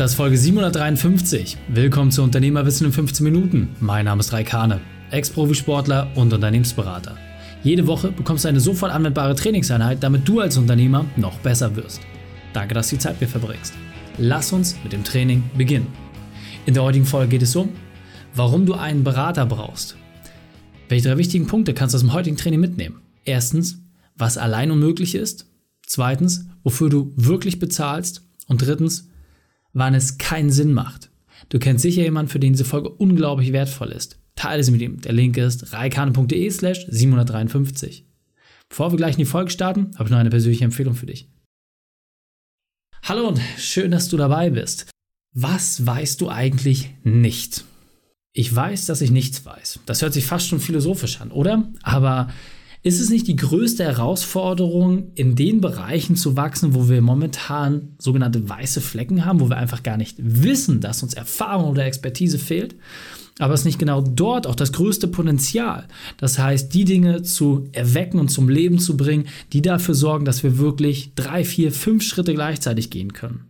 Das ist Folge 753. Willkommen zu Unternehmerwissen in 15 Minuten. Mein Name ist Raikane, Ex-Profisportler und Unternehmensberater. Jede Woche bekommst du eine sofort anwendbare Trainingseinheit, damit du als Unternehmer noch besser wirst. Danke, dass du die Zeit mir verbringst. Lass uns mit dem Training beginnen. In der heutigen Folge geht es um, warum du einen Berater brauchst. Welche drei wichtigen Punkte kannst du aus dem heutigen Training mitnehmen? Erstens, was allein unmöglich ist. Zweitens, wofür du wirklich bezahlst. Und drittens, wann es keinen Sinn macht. Du kennst sicher jemanden, für den diese Folge unglaublich wertvoll ist. Teile sie mit ihm. Der Link ist reikane.de slash 753. Bevor wir gleich in die Folge starten, habe ich noch eine persönliche Empfehlung für dich. Hallo und schön, dass du dabei bist. Was weißt du eigentlich nicht? Ich weiß, dass ich nichts weiß. Das hört sich fast schon philosophisch an, oder? Aber ist es nicht die größte Herausforderung, in den Bereichen zu wachsen, wo wir momentan sogenannte weiße Flecken haben, wo wir einfach gar nicht wissen, dass uns Erfahrung oder Expertise fehlt? Aber es ist nicht genau dort auch das größte Potenzial. Das heißt, die Dinge zu erwecken und zum Leben zu bringen, die dafür sorgen, dass wir wirklich drei, vier, fünf Schritte gleichzeitig gehen können.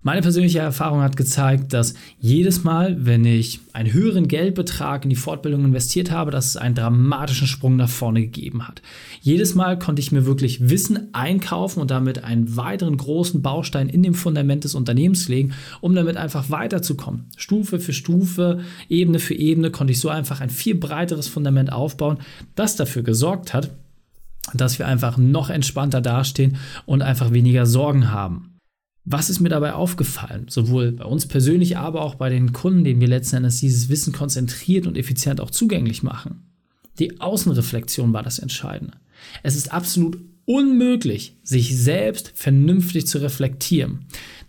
Meine persönliche Erfahrung hat gezeigt, dass jedes Mal, wenn ich einen höheren Geldbetrag in die Fortbildung investiert habe, dass es einen dramatischen Sprung nach vorne gegeben hat. Jedes Mal konnte ich mir wirklich Wissen einkaufen und damit einen weiteren großen Baustein in dem Fundament des Unternehmens legen, um damit einfach weiterzukommen. Stufe für Stufe, Ebene für Ebene konnte ich so einfach ein viel breiteres Fundament aufbauen, das dafür gesorgt hat, dass wir einfach noch entspannter dastehen und einfach weniger Sorgen haben. Was ist mir dabei aufgefallen? Sowohl bei uns persönlich, aber auch bei den Kunden, denen wir letzten Endes dieses Wissen konzentriert und effizient auch zugänglich machen. Die Außenreflexion war das Entscheidende. Es ist absolut unmöglich, sich selbst vernünftig zu reflektieren.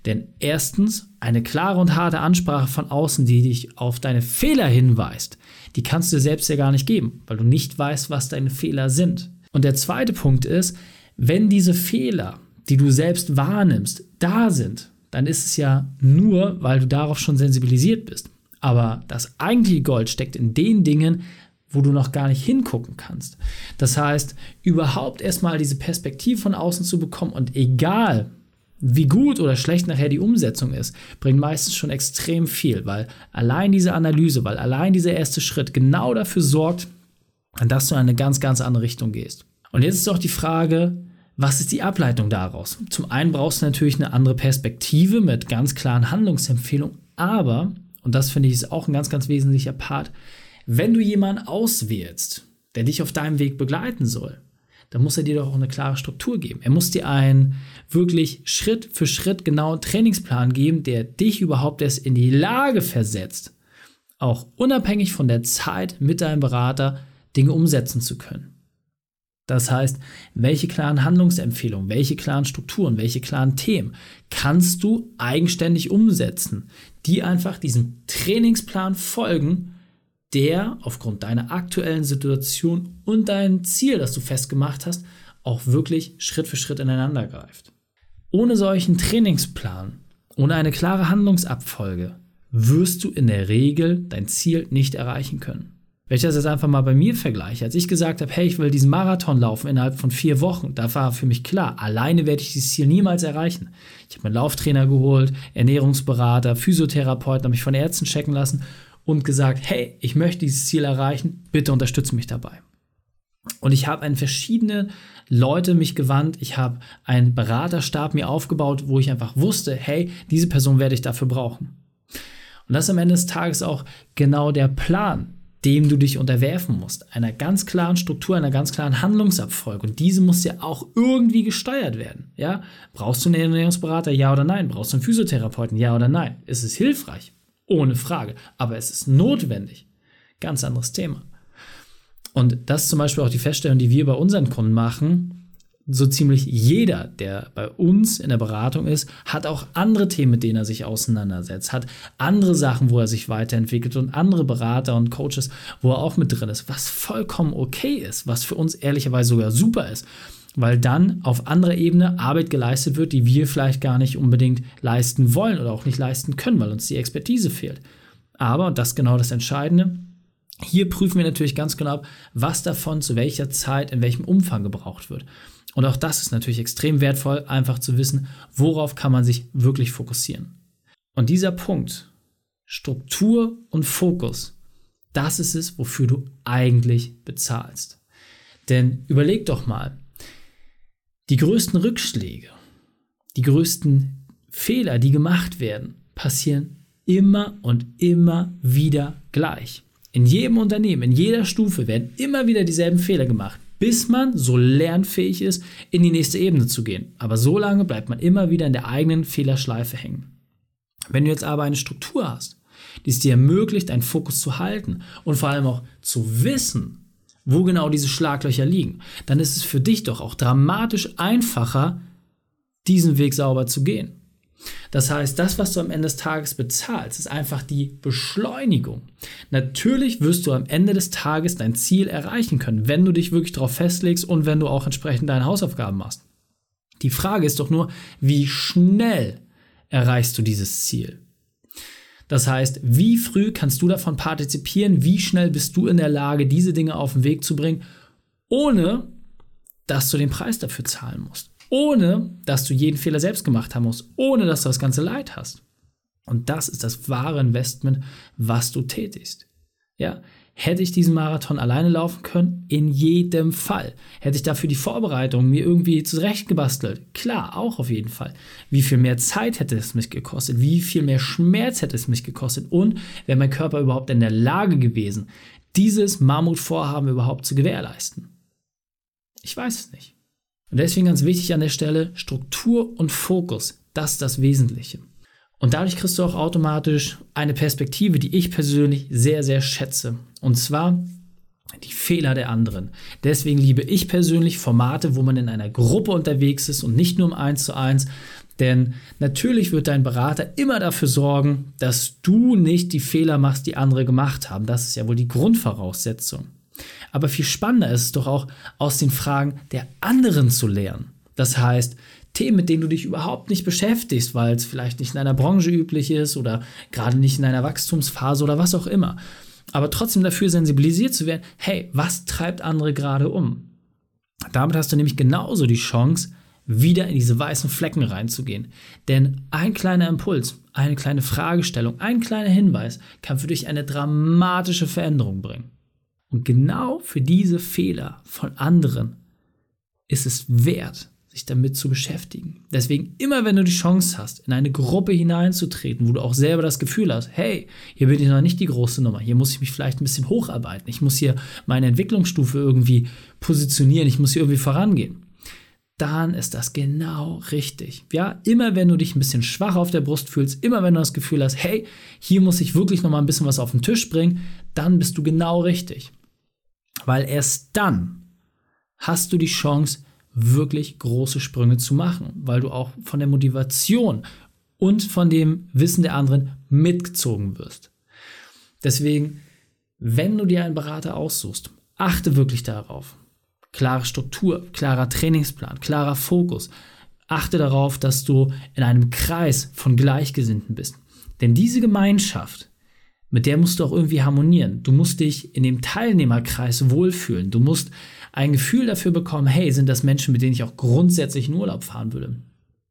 Denn erstens, eine klare und harte Ansprache von außen, die dich auf deine Fehler hinweist, die kannst du dir selbst ja gar nicht geben, weil du nicht weißt, was deine Fehler sind. Und der zweite Punkt ist, wenn diese Fehler die du selbst wahrnimmst, da sind, dann ist es ja nur, weil du darauf schon sensibilisiert bist. Aber das eigentliche Gold steckt in den Dingen, wo du noch gar nicht hingucken kannst. Das heißt, überhaupt erstmal diese Perspektive von außen zu bekommen und egal, wie gut oder schlecht nachher die Umsetzung ist, bringt meistens schon extrem viel, weil allein diese Analyse, weil allein dieser erste Schritt genau dafür sorgt, dass du in eine ganz, ganz andere Richtung gehst. Und jetzt ist auch die Frage, was ist die Ableitung daraus? Zum einen brauchst du natürlich eine andere Perspektive mit ganz klaren Handlungsempfehlungen, aber, und das finde ich ist auch ein ganz, ganz wesentlicher Part, wenn du jemanden auswählst, der dich auf deinem Weg begleiten soll, dann muss er dir doch auch eine klare Struktur geben. Er muss dir einen wirklich Schritt für Schritt genauen Trainingsplan geben, der dich überhaupt erst in die Lage versetzt, auch unabhängig von der Zeit mit deinem Berater Dinge umsetzen zu können. Das heißt, welche klaren Handlungsempfehlungen, welche klaren Strukturen, welche klaren Themen kannst du eigenständig umsetzen, die einfach diesem Trainingsplan folgen, der aufgrund deiner aktuellen Situation und deinem Ziel, das du festgemacht hast, auch wirklich Schritt für Schritt ineinander greift. Ohne solchen Trainingsplan, ohne eine klare Handlungsabfolge, wirst du in der Regel dein Ziel nicht erreichen können. Wenn ich das jetzt einfach mal bei mir vergleiche, als ich gesagt habe, hey, ich will diesen Marathon laufen innerhalb von vier Wochen, da war für mich klar, alleine werde ich dieses Ziel niemals erreichen. Ich habe mir einen Lauftrainer geholt, Ernährungsberater, Physiotherapeuten, habe mich von Ärzten checken lassen und gesagt, hey, ich möchte dieses Ziel erreichen, bitte unterstütze mich dabei. Und ich habe an verschiedene Leute mich gewandt, ich habe einen Beraterstab mir aufgebaut, wo ich einfach wusste, hey, diese Person werde ich dafür brauchen. Und das ist am Ende des Tages auch genau der Plan, dem du dich unterwerfen musst. Einer ganz klaren Struktur, einer ganz klaren Handlungsabfolge. Und diese muss ja auch irgendwie gesteuert werden. Ja? Brauchst du einen Ernährungsberater? Ja oder nein? Brauchst du einen Physiotherapeuten? Ja oder nein? Ist es hilfreich? Ohne Frage. Aber es ist notwendig. Ganz anderes Thema. Und das ist zum Beispiel auch die Feststellung, die wir bei unseren Kunden machen so ziemlich jeder, der bei uns in der Beratung ist, hat auch andere Themen, mit denen er sich auseinandersetzt, hat andere Sachen, wo er sich weiterentwickelt und andere Berater und Coaches, wo er auch mit drin ist, was vollkommen okay ist, was für uns ehrlicherweise sogar super ist, weil dann auf anderer Ebene Arbeit geleistet wird, die wir vielleicht gar nicht unbedingt leisten wollen oder auch nicht leisten können, weil uns die Expertise fehlt. Aber, und das ist genau das Entscheidende, hier prüfen wir natürlich ganz genau, was davon zu welcher Zeit, in welchem Umfang gebraucht wird. Und auch das ist natürlich extrem wertvoll, einfach zu wissen, worauf kann man sich wirklich fokussieren. Und dieser Punkt, Struktur und Fokus, das ist es, wofür du eigentlich bezahlst. Denn überleg doch mal, die größten Rückschläge, die größten Fehler, die gemacht werden, passieren immer und immer wieder gleich. In jedem Unternehmen, in jeder Stufe werden immer wieder dieselben Fehler gemacht, bis man so lernfähig ist, in die nächste Ebene zu gehen. Aber so lange bleibt man immer wieder in der eigenen Fehlerschleife hängen. Wenn du jetzt aber eine Struktur hast, die es dir ermöglicht, einen Fokus zu halten und vor allem auch zu wissen, wo genau diese Schlaglöcher liegen, dann ist es für dich doch auch dramatisch einfacher, diesen Weg sauber zu gehen. Das heißt, das, was du am Ende des Tages bezahlst, ist einfach die Beschleunigung. Natürlich wirst du am Ende des Tages dein Ziel erreichen können, wenn du dich wirklich darauf festlegst und wenn du auch entsprechend deine Hausaufgaben machst. Die Frage ist doch nur, wie schnell erreichst du dieses Ziel? Das heißt, wie früh kannst du davon partizipieren? Wie schnell bist du in der Lage, diese Dinge auf den Weg zu bringen, ohne dass du den Preis dafür zahlen musst? Ohne dass du jeden Fehler selbst gemacht haben musst, ohne dass du das ganze Leid hast. Und das ist das wahre Investment, was du tätigst. Ja, Hätte ich diesen Marathon alleine laufen können? In jedem Fall. Hätte ich dafür die Vorbereitung mir irgendwie zurechtgebastelt? Klar, auch auf jeden Fall. Wie viel mehr Zeit hätte es mich gekostet? Wie viel mehr Schmerz hätte es mich gekostet? Und wäre mein Körper überhaupt in der Lage gewesen, dieses Mammutvorhaben überhaupt zu gewährleisten? Ich weiß es nicht. Und deswegen ganz wichtig an der Stelle, Struktur und Fokus, das ist das Wesentliche. Und dadurch kriegst du auch automatisch eine Perspektive, die ich persönlich sehr, sehr schätze. Und zwar die Fehler der anderen. Deswegen liebe ich persönlich Formate, wo man in einer Gruppe unterwegs ist und nicht nur im 1 zu 1. Denn natürlich wird dein Berater immer dafür sorgen, dass du nicht die Fehler machst, die andere gemacht haben. Das ist ja wohl die Grundvoraussetzung. Aber viel spannender ist es doch auch, aus den Fragen der anderen zu lernen. Das heißt, Themen, mit denen du dich überhaupt nicht beschäftigst, weil es vielleicht nicht in deiner Branche üblich ist oder gerade nicht in einer Wachstumsphase oder was auch immer. Aber trotzdem dafür sensibilisiert zu werden, hey, was treibt andere gerade um? Damit hast du nämlich genauso die Chance, wieder in diese weißen Flecken reinzugehen. Denn ein kleiner Impuls, eine kleine Fragestellung, ein kleiner Hinweis kann für dich eine dramatische Veränderung bringen. Und genau für diese Fehler von anderen ist es wert, sich damit zu beschäftigen. Deswegen immer, wenn du die Chance hast, in eine Gruppe hineinzutreten, wo du auch selber das Gefühl hast, hey, hier bin ich noch nicht die große Nummer, hier muss ich mich vielleicht ein bisschen hocharbeiten, ich muss hier meine Entwicklungsstufe irgendwie positionieren, ich muss hier irgendwie vorangehen, dann ist das genau richtig. Ja, immer wenn du dich ein bisschen schwach auf der Brust fühlst, immer wenn du das Gefühl hast, hey, hier muss ich wirklich noch mal ein bisschen was auf den Tisch bringen, dann bist du genau richtig. Weil erst dann hast du die Chance, wirklich große Sprünge zu machen, weil du auch von der Motivation und von dem Wissen der anderen mitgezogen wirst. Deswegen, wenn du dir einen Berater aussuchst, achte wirklich darauf. Klare Struktur, klarer Trainingsplan, klarer Fokus. Achte darauf, dass du in einem Kreis von Gleichgesinnten bist. Denn diese Gemeinschaft, mit der musst du auch irgendwie harmonieren. Du musst dich in dem Teilnehmerkreis wohlfühlen. Du musst ein Gefühl dafür bekommen, hey, sind das Menschen, mit denen ich auch grundsätzlich in Urlaub fahren würde.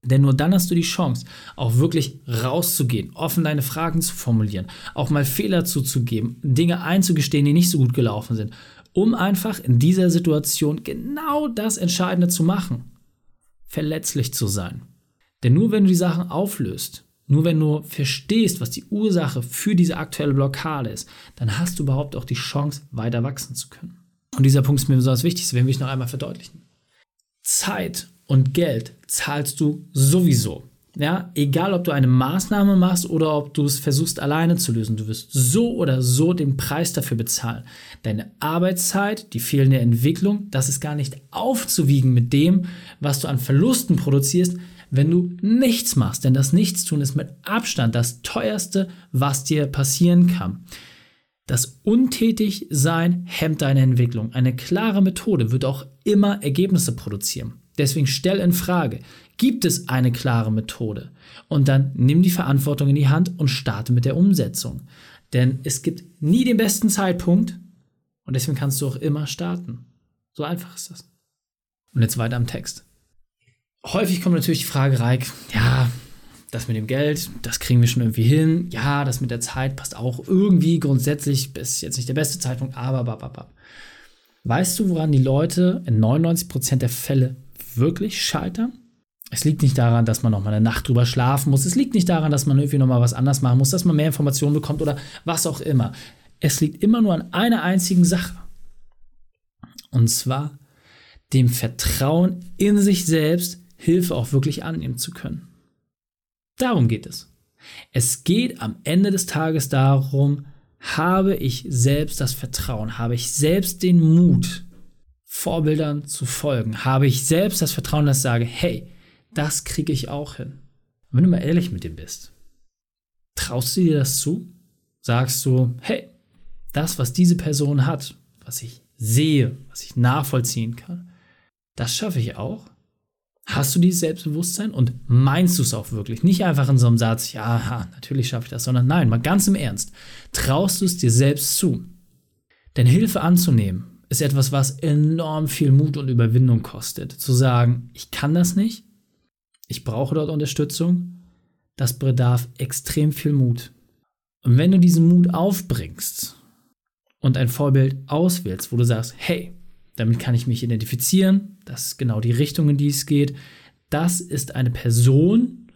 Denn nur dann hast du die Chance, auch wirklich rauszugehen, offen deine Fragen zu formulieren, auch mal Fehler zuzugeben, Dinge einzugestehen, die nicht so gut gelaufen sind, um einfach in dieser Situation genau das Entscheidende zu machen, verletzlich zu sein. Denn nur wenn du die Sachen auflöst, nur wenn du verstehst, was die Ursache für diese aktuelle Blockade ist, dann hast du überhaupt auch die Chance, weiter wachsen zu können. Und dieser Punkt ist mir besonders wichtig, das will ich noch einmal verdeutlichen. Zeit und Geld zahlst du sowieso. Ja, egal ob du eine Maßnahme machst oder ob du es versuchst alleine zu lösen, du wirst so oder so den Preis dafür bezahlen. Deine Arbeitszeit, die fehlende Entwicklung, das ist gar nicht aufzuwiegen mit dem, was du an Verlusten produzierst, wenn du nichts machst. Denn das Nichtstun ist mit Abstand das teuerste, was dir passieren kann. Das Untätigsein hemmt deine Entwicklung. Eine klare Methode wird auch immer Ergebnisse produzieren. Deswegen stell in Frage, gibt es eine klare Methode? Und dann nimm die Verantwortung in die Hand und starte mit der Umsetzung. Denn es gibt nie den besten Zeitpunkt und deswegen kannst du auch immer starten. So einfach ist das. Und jetzt weiter am Text häufig kommt natürlich die Frage, Reik, ja, das mit dem Geld, das kriegen wir schon irgendwie hin. Ja, das mit der Zeit passt auch irgendwie grundsätzlich, ist jetzt nicht der beste Zeitpunkt, aber bababab. Weißt du, woran die Leute in 99% der Fälle wirklich scheitern? Es liegt nicht daran, dass man noch mal eine Nacht drüber schlafen muss. Es liegt nicht daran, dass man irgendwie noch mal was anders machen muss, dass man mehr Informationen bekommt oder was auch immer. Es liegt immer nur an einer einzigen Sache. Und zwar dem Vertrauen in sich selbst, Hilfe auch wirklich annehmen zu können. Darum geht es. Es geht am Ende des Tages darum, habe ich selbst das Vertrauen, habe ich selbst den Mut, Vorbildern zu folgen, habe ich selbst das Vertrauen, dass ich sage, hey, das kriege ich auch hin. Und wenn du mal ehrlich mit dir bist, traust du dir das zu? Sagst du, hey, das, was diese Person hat, was ich sehe, was ich nachvollziehen kann, das schaffe ich auch? Hast du dieses Selbstbewusstsein und meinst du es auch wirklich? Nicht einfach in so einem Satz, ja, natürlich schaffe ich das, sondern nein, mal ganz im Ernst. Traust du es dir selbst zu? Denn Hilfe anzunehmen ist etwas, was enorm viel Mut und Überwindung kostet. Zu sagen, ich kann das nicht, ich brauche dort Unterstützung, das bedarf extrem viel Mut. Und wenn du diesen Mut aufbringst und ein Vorbild auswählst, wo du sagst, hey, damit kann ich mich identifizieren. Das ist genau die Richtung, in die es geht. Das ist eine Person,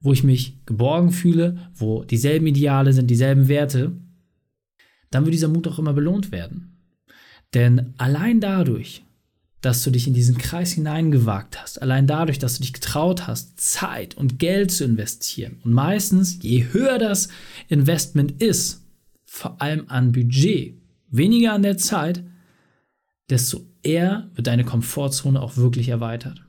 wo ich mich geborgen fühle, wo dieselben Ideale sind, dieselben Werte. Dann wird dieser Mut auch immer belohnt werden. Denn allein dadurch, dass du dich in diesen Kreis hineingewagt hast, allein dadurch, dass du dich getraut hast, Zeit und Geld zu investieren. Und meistens, je höher das Investment ist, vor allem an Budget, weniger an der Zeit, desto eher wird deine Komfortzone auch wirklich erweitert.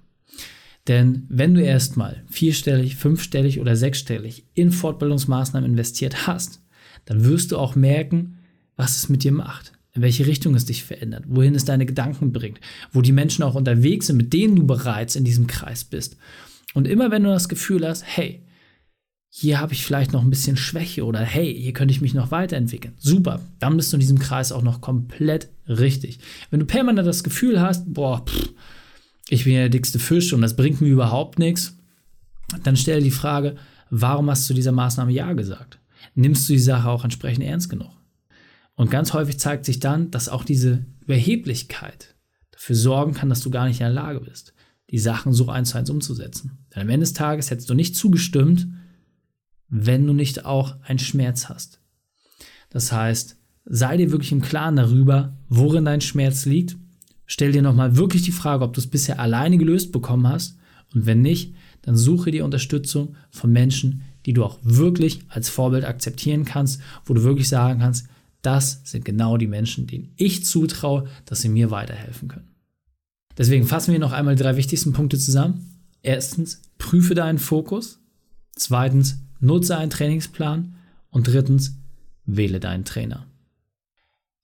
Denn wenn du erstmal vierstellig, fünfstellig oder sechsstellig in Fortbildungsmaßnahmen investiert hast, dann wirst du auch merken, was es mit dir macht, in welche Richtung es dich verändert, wohin es deine Gedanken bringt, wo die Menschen auch unterwegs sind, mit denen du bereits in diesem Kreis bist. Und immer wenn du das Gefühl hast, hey, hier habe ich vielleicht noch ein bisschen Schwäche oder hey, hier könnte ich mich noch weiterentwickeln. Super, dann bist du in diesem Kreis auch noch komplett richtig. Wenn du permanent das Gefühl hast, boah, pff, ich bin ja der dickste Fisch und das bringt mir überhaupt nichts, dann stell die Frage, warum hast du dieser Maßnahme Ja gesagt? Nimmst du die Sache auch entsprechend ernst genug? Und ganz häufig zeigt sich dann, dass auch diese Überheblichkeit dafür sorgen kann, dass du gar nicht in der Lage bist, die Sachen so eins zu eins umzusetzen. Denn am Ende des Tages hättest du nicht zugestimmt, wenn du nicht auch einen Schmerz hast. Das heißt, sei dir wirklich im Klaren darüber, worin dein Schmerz liegt. Stell dir nochmal wirklich die Frage, ob du es bisher alleine gelöst bekommen hast. Und wenn nicht, dann suche dir Unterstützung von Menschen, die du auch wirklich als Vorbild akzeptieren kannst, wo du wirklich sagen kannst, das sind genau die Menschen, denen ich zutraue, dass sie mir weiterhelfen können. Deswegen fassen wir noch einmal die drei wichtigsten Punkte zusammen. Erstens, prüfe deinen Fokus. Zweitens, nutze einen Trainingsplan und drittens, wähle deinen Trainer.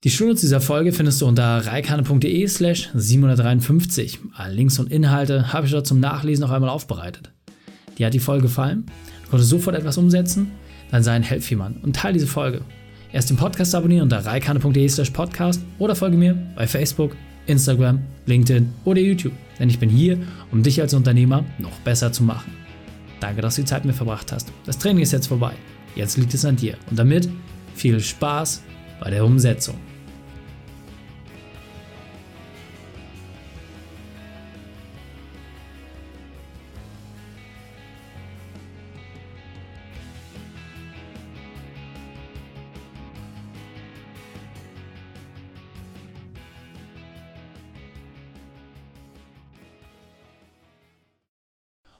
Die Shownotes dieser Folge findest du unter reikane.de slash 753. Alle Links und Inhalte habe ich dort zum Nachlesen noch einmal aufbereitet. Dir hat die Folge gefallen? Du konntest sofort etwas umsetzen? Dann sei ein Helpfiemann und teile diese Folge. Erst den Podcast abonnieren unter reikane.de slash podcast oder folge mir bei Facebook, Instagram, LinkedIn oder YouTube. Denn ich bin hier, um dich als Unternehmer noch besser zu machen. Danke, dass du die Zeit mit verbracht hast. Das Training ist jetzt vorbei. Jetzt liegt es an dir. Und damit viel Spaß bei der Umsetzung.